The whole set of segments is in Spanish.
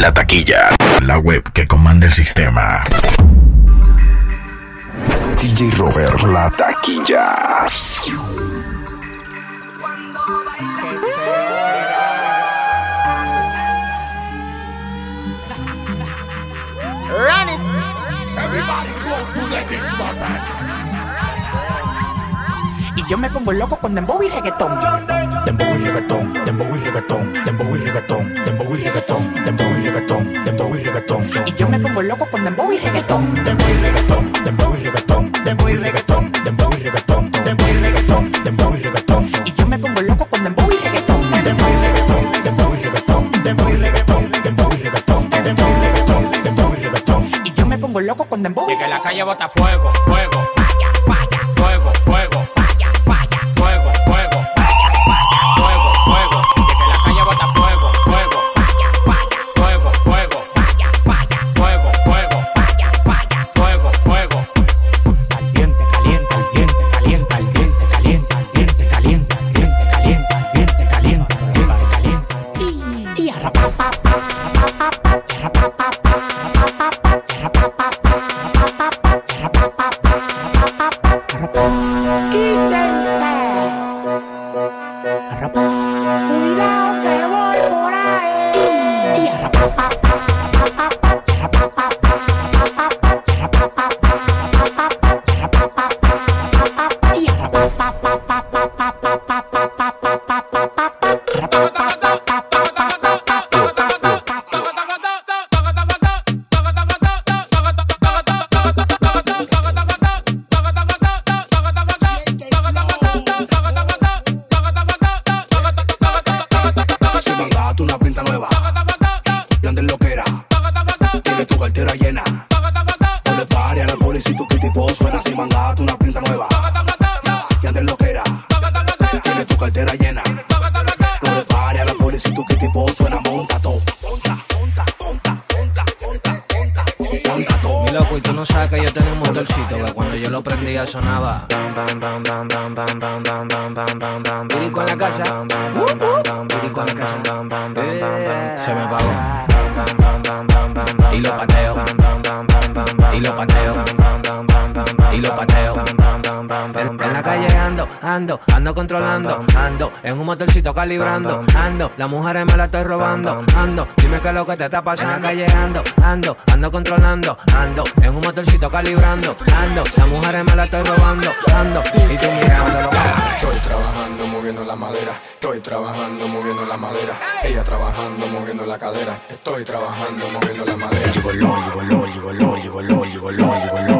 La taquilla, la web que comanda el sistema. DJ Robert, la taquilla. Run it. Everybody go to the discotheque. Y yo me pongo loco con dembow y reggaetón. Dembow y reggaetón, dembow y reggaetón, dembow y reggaetón, dembow y reggaetón, dembow y reggaetón, dembow y reggaetón. Y yo me pongo loco con dembow y reggaetón. Dembow y reggaetón, dembow y reggaetón, dembow y reggaetón, dembow y reggaetón, dembow y reggaetón, dembow y reggaetón. Y yo me pongo loco con dembow y reggaetón. Dembow y reggaetón, dembow y reggaetón, dembow y reggaetón, dembow y reggaetón, dembow y reggaetón, dembow y reggaetón. Y yo me pongo loco con dembow. Y que la calle bota fuego, fuego, Para. Prendía sonaba. Pirico en la casa. Pirico en la casa. Se me pagó. Y lo pateo. Y lo pateo. Y lo pateo. En, en la calle ando, ando, ando controlando, ando en un motorcito calibrando, ando, las mujeres me la estoy robando, ando, dime qué es lo que te está pasando. En la calle ando, ando, ando controlando, ando en un motorcito calibrando, ando, las mujeres me la estoy robando, ando, y tú mirándolo. Estoy trabajando moviendo la madera, estoy trabajando moviendo la madera, ella trabajando moviendo la cadera, estoy trabajando moviendo la madera. Llegó LOL, llegó LOL, llegó LOL, llegó LOL, llegó LOL, llegó LOL, llegó LOL,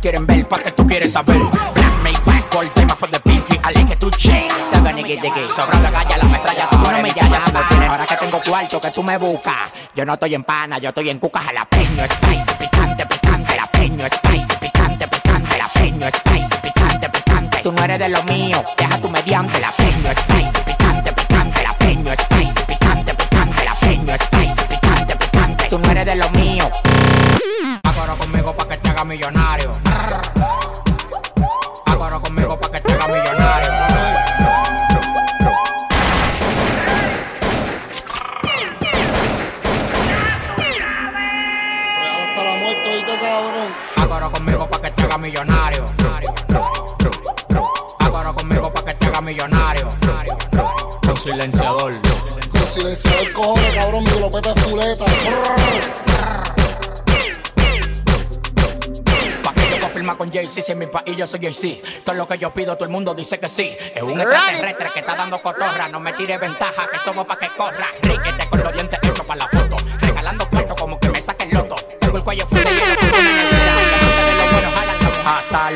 quieren ver, pa' que tú quieres saber. Black Maybach, gold tema for the pinky, like it to change. Seven nigga diggy, sobra la galla, la metralla, tú no me llamas. Ahora que tengo cuarto que tú me buscas, yo no estoy en pana, yo estoy en cuca jalapeño, spicy, picante, picante, jalapeño, spicy, picante, picante, jalapeño, spicy, picante, picante. Tú no eres de lo mío, deja tu mediante, jalapeño, spicy, picante, picante, jalapeño, spicy, picante, picante, jalapeño, spicy, picante, picante. Tú no eres de lo mío. Agora conmigo pa' que te haga millonario. Millonario. Agora conmigo pa' que te haga millonario. Con silenciador. Con silenciador cojones, cabrón, mi glopeta es fuleta. Pa' que yo pueda firmar con Jay-Z, si en mi país yo soy Jay-Z. Todo lo que yo pido, todo el mundo dice que sí. Es un extraterrestre que está dando cotorra. No me tire ventaja, que somos pa' que corra. Riquete con los dientes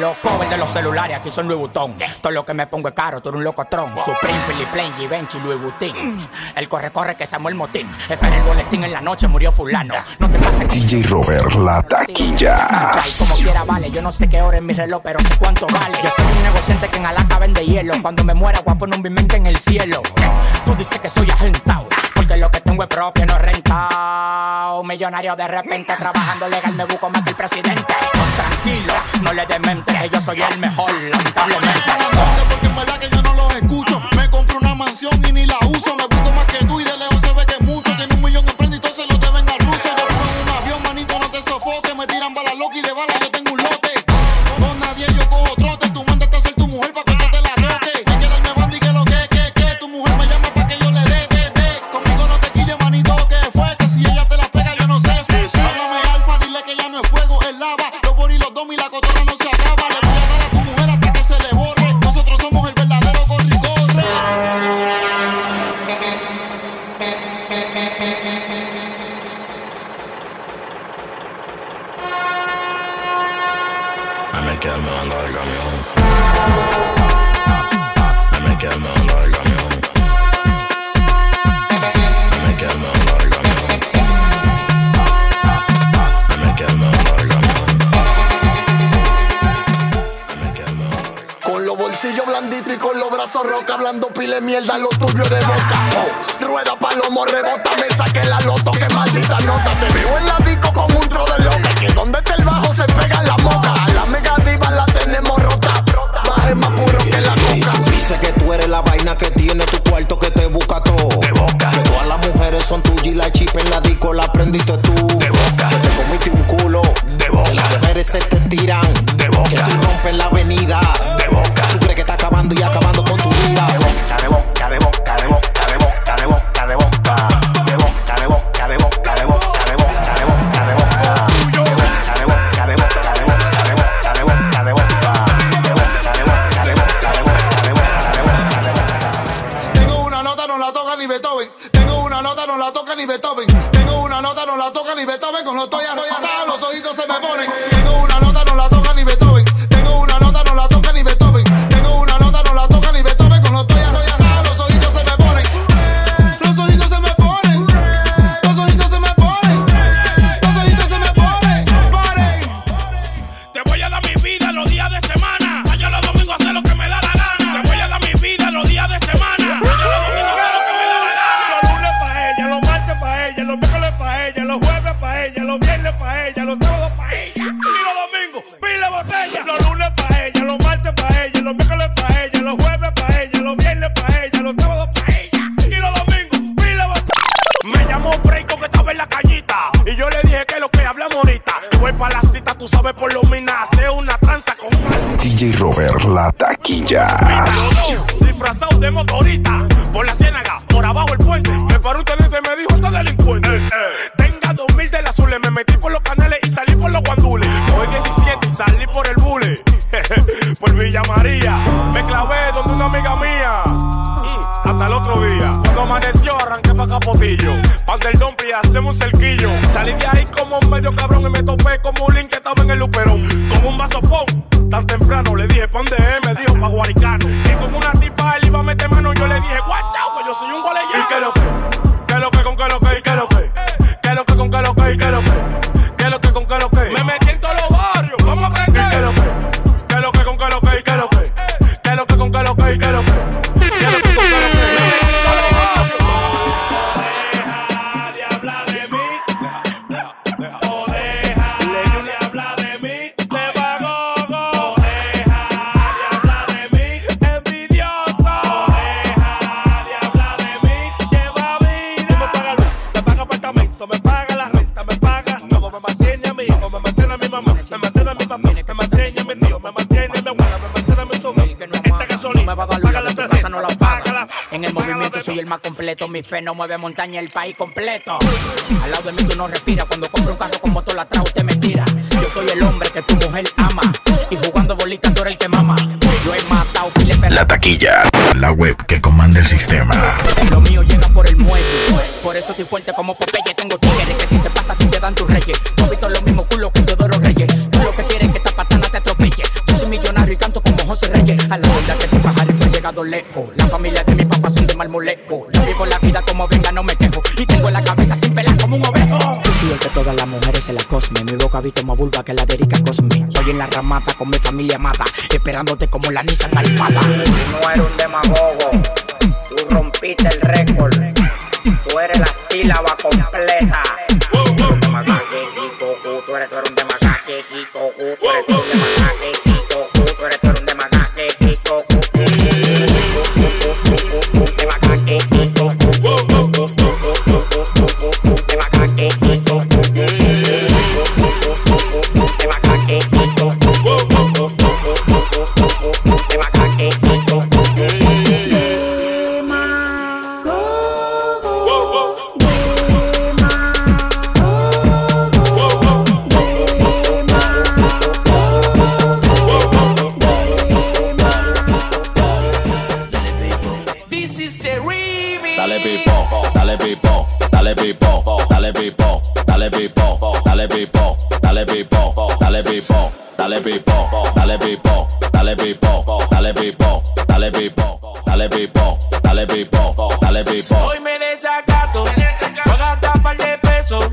los covers de los celulares, aquí son Louis Vuitton. Todo lo que me pongo es caro, tú eres un locotrón. Supreme, Philip Plain, Givenchy, Louis Vuitton. El corre, corre que Samuel Motín. Espera el boletín en la noche, murió fulano. No te pases DJ Robert, la taquilla. y como quiera vale, yo no sé qué hora es mi reloj, pero sé cuánto vale. Yo soy un negociante que en Alaska vende hielo. Cuando me muera, voy a poner un bimente en el cielo. Tú dices que soy agentado, porque lo que tengo es propio, no rentado. Millonario de repente trabajando legal me busco más que el presidente. Tranquilo, no le demente, que yo soy el mejor, lamentablemente. Porque en verdad que yo no los escucho. Me quedé me ando del camión. Me quedé me ando del camión. Me quedé me ando del camión. Me quedé me ando del camión. Me quedé me ando del camión. Con los bolsillos blanditos y con los brazos roca, hablando pile mierda, lo tuyo de boca. Oh, rueda palomo, rebota, me saqué la loto, que maldita nota. Te veo en la que tiene tu cuarto que te busca todo. De boca. Que todas las mujeres son tuyas y la chip en la disco la aprendiste tú. Una nota, no la toca ni Beethoven. Con los estoy arrebatado, los ojitos se me ponen. Tengo una Capotillo. Pan del Dompi, hacemos un cerquillo. Salí de ahí como un medio cabrón y me topé como un link que estaba en el luperón. Como un vasofón. Tan temprano le dije, ¿pa' dónde es? Me dijo, pa' Guaricano. Y como una tipa, él iba a meter mano, yo le dije, guachao, que yo soy un gualeyano. ¿Y que? ¿Qué lo completo. Mi fe no mueve montaña, el país completo. Al lado de mí tú no respiras. Cuando compro un carro con motor atrás, usted me tira. Yo soy el hombre que tu mujer ama. Y jugando bolita, tú eres el que mama. Yo he matado pile La taquilla, la web que comanda el sistema. Lo mío llega por el muelle. Por eso estoy fuerte como Popeye. Tengo tigres que si te pasa, tú te dan tus reyes. No visto los mismos culos que Teodoro Reyes. Tú lo que quieres que esta patana te atropelle. Yo soy millonario y canto como José Reyes. A la onda que tu pajarito ha llegado lejos. La familia de marmolejo. Yo vivo la vida como venga, no me quejo. Y tengo la cabeza sin pelar como un ovejo. Yo soy el que todas las mujeres se la cosme. Mi boca visto más vulva que la de Erika Cosme. Estoy en la ramata con mi familia amada. Esperándote como la Nissan Almada. no eres un demagogo. Tú rompiste el récord. Tú eres la sílaba completa. Tú eres un demagogue, Kiko, tú eres, tú un demagogue, Kiko, tú eres, tú un demagogue, is the remix. Dale pipo, dale pipo, dale pipo, dale pipo, dale pipo, dale pipo, dale pipo, dale pipo, dale pipo, dale pipo, dale pipo, dale pipo, dale pipo, dale pipo, dale pipo, dale pipo. Hoy me desacato, voy a gastar par de pesos.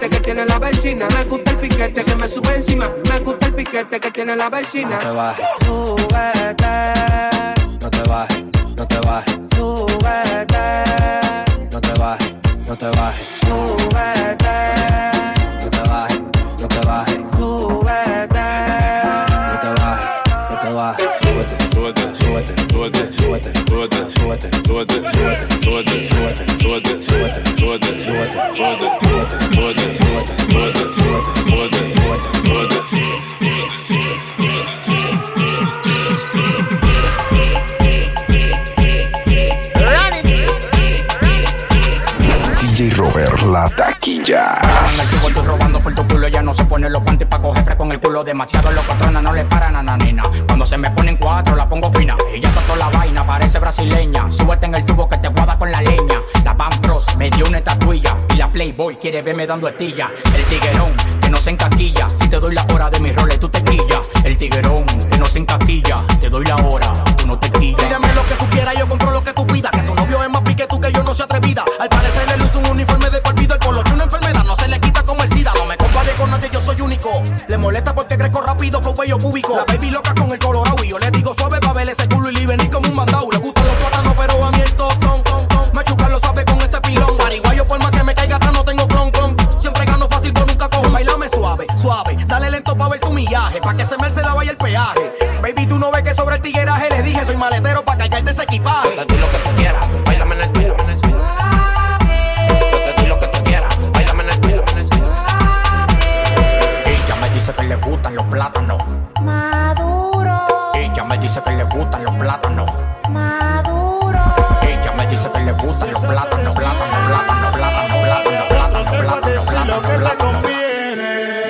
Piquete que tiene la vecina, me gusta el piquete que me sube encima, me gusta el piquete que tiene la vecina. No te bajes, súbete, no te bajes, no te bajes, súbete, no te bajes, no te bajes, súbete, no te bajes, no te bajes, súbete. No te bajes, no te bajes. Súbete, súbete, súbete, súbete, súbete, súbete, súbete, súbete, súbete, súbete, súbete, súbete, súbete, súbete, La Taquilla. Demasiado no le. Cuando se me ponen cuatro, la pongo fina. Ella toda la vaina, parece brasileña. Súbete en el tubo que te guada con la leña. La Van Bros me dio una estatuilla. Playboy quiere verme dando estilla. El tiguerón que no se encaquilla. Si te doy la hora de mis roles, tú te quillas. El tiguerón que no se encaquilla. Te doy la hora, tú no te quillas. Pídeme lo que tú quieras, yo compro lo que tú pidas. Que tu novio es más pique tú que yo no se atrevida. Al parecer le luce un uniforme de por vida. El polo es una enfermedad, no se le quita como el SIDA. No me compare con nadie, yo soy único. Le molesta porque crezco rápido, flow bello cúbico. La baby loca gustan los plátanos. Maduro, Ella me dice que le gustan los plátanos. maduro. Ella me dice que le gustan los plátanos, plátanos, plátanos, plátanos, plátanos, plátanos, plátanos, plátanos, plátanos.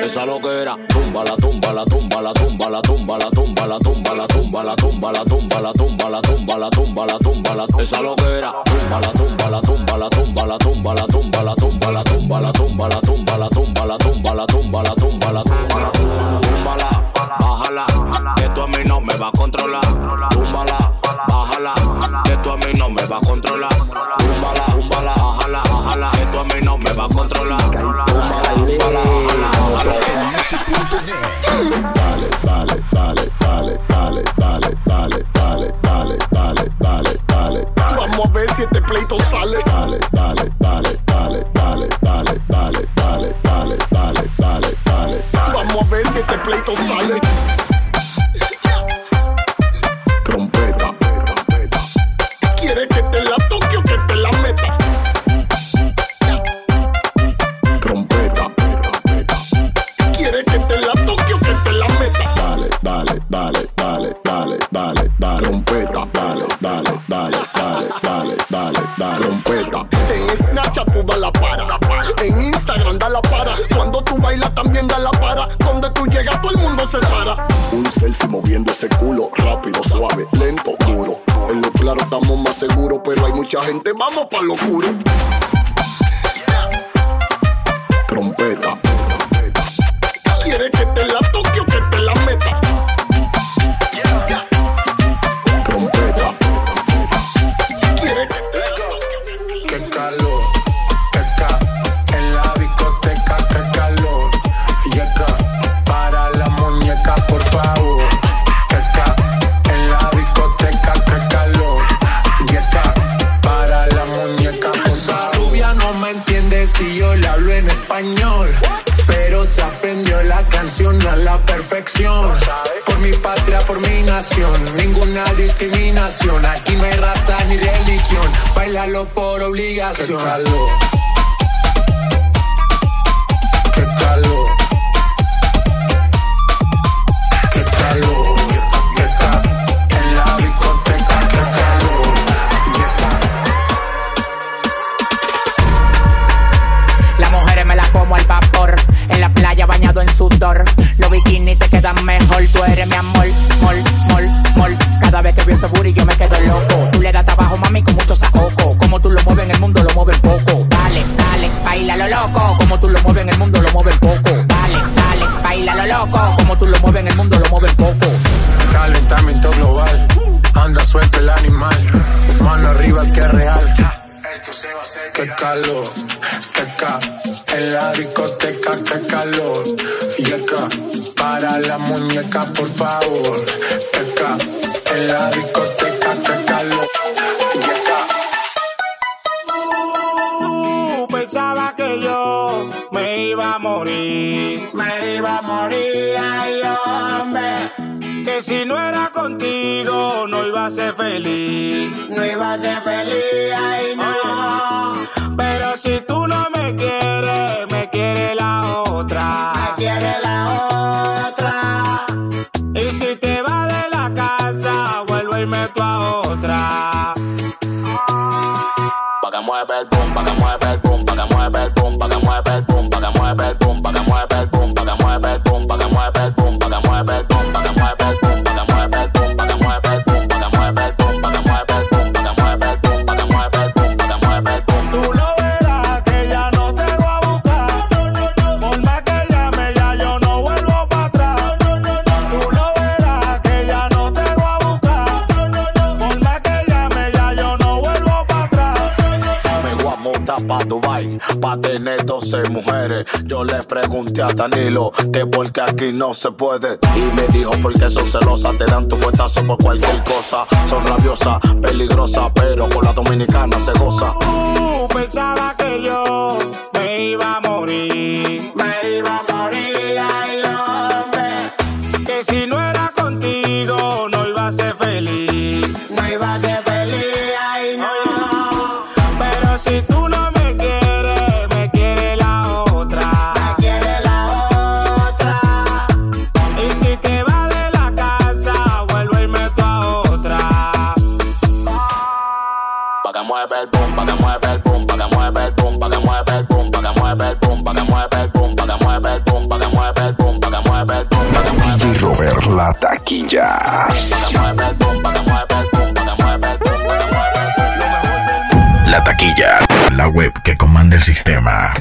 Esa loquera, tumba la tumba la tumba la tumba la tumba la tumba la tumba la tumba la tumba la tumba la tumba la tumba la tumba la tumba la esa loquera, controla. Júmbala, júmbala, ajala, ajala. Que tú a mí no me va a controlar. Júmbala, ajala. Dale, dale, dale, dale, dale, dale, dale, dale, dale, dale, dale, dale. Vamos a ver si este pleito sale. Dale, Dale, dale, dale, dale, dale, dale, dale, dale, dale, dale, dale. Vamos a ver si este pleito sale. mucha gente, vamos pa' locura. por obligación. calor, teca. En la discoteca, que calor, yeca. Para la muñeca, por favor, teca. En la discoteca, que calor, yeca. Pensaba que yo me iba a morir, me iba a morir, ay hombre. Que si no era contigo, no iba a ser feliz, no iba a ser feliz, ay no pero si a tener 12 mujeres. Yo le pregunté a Danilo que porque aquí no se puede. Y me dijo porque son celosas, te dan tu fuetazo por cualquier cosa. Son rabiosas, peligrosas, pero con la dominicana se goza. Uh, pensaba que yo me iba a morir. Me iba a morir, ay hombre. Que si no era contigo, no iba a ser feliz. No iba a ser feliz, ay no. Pero si tú no sistema.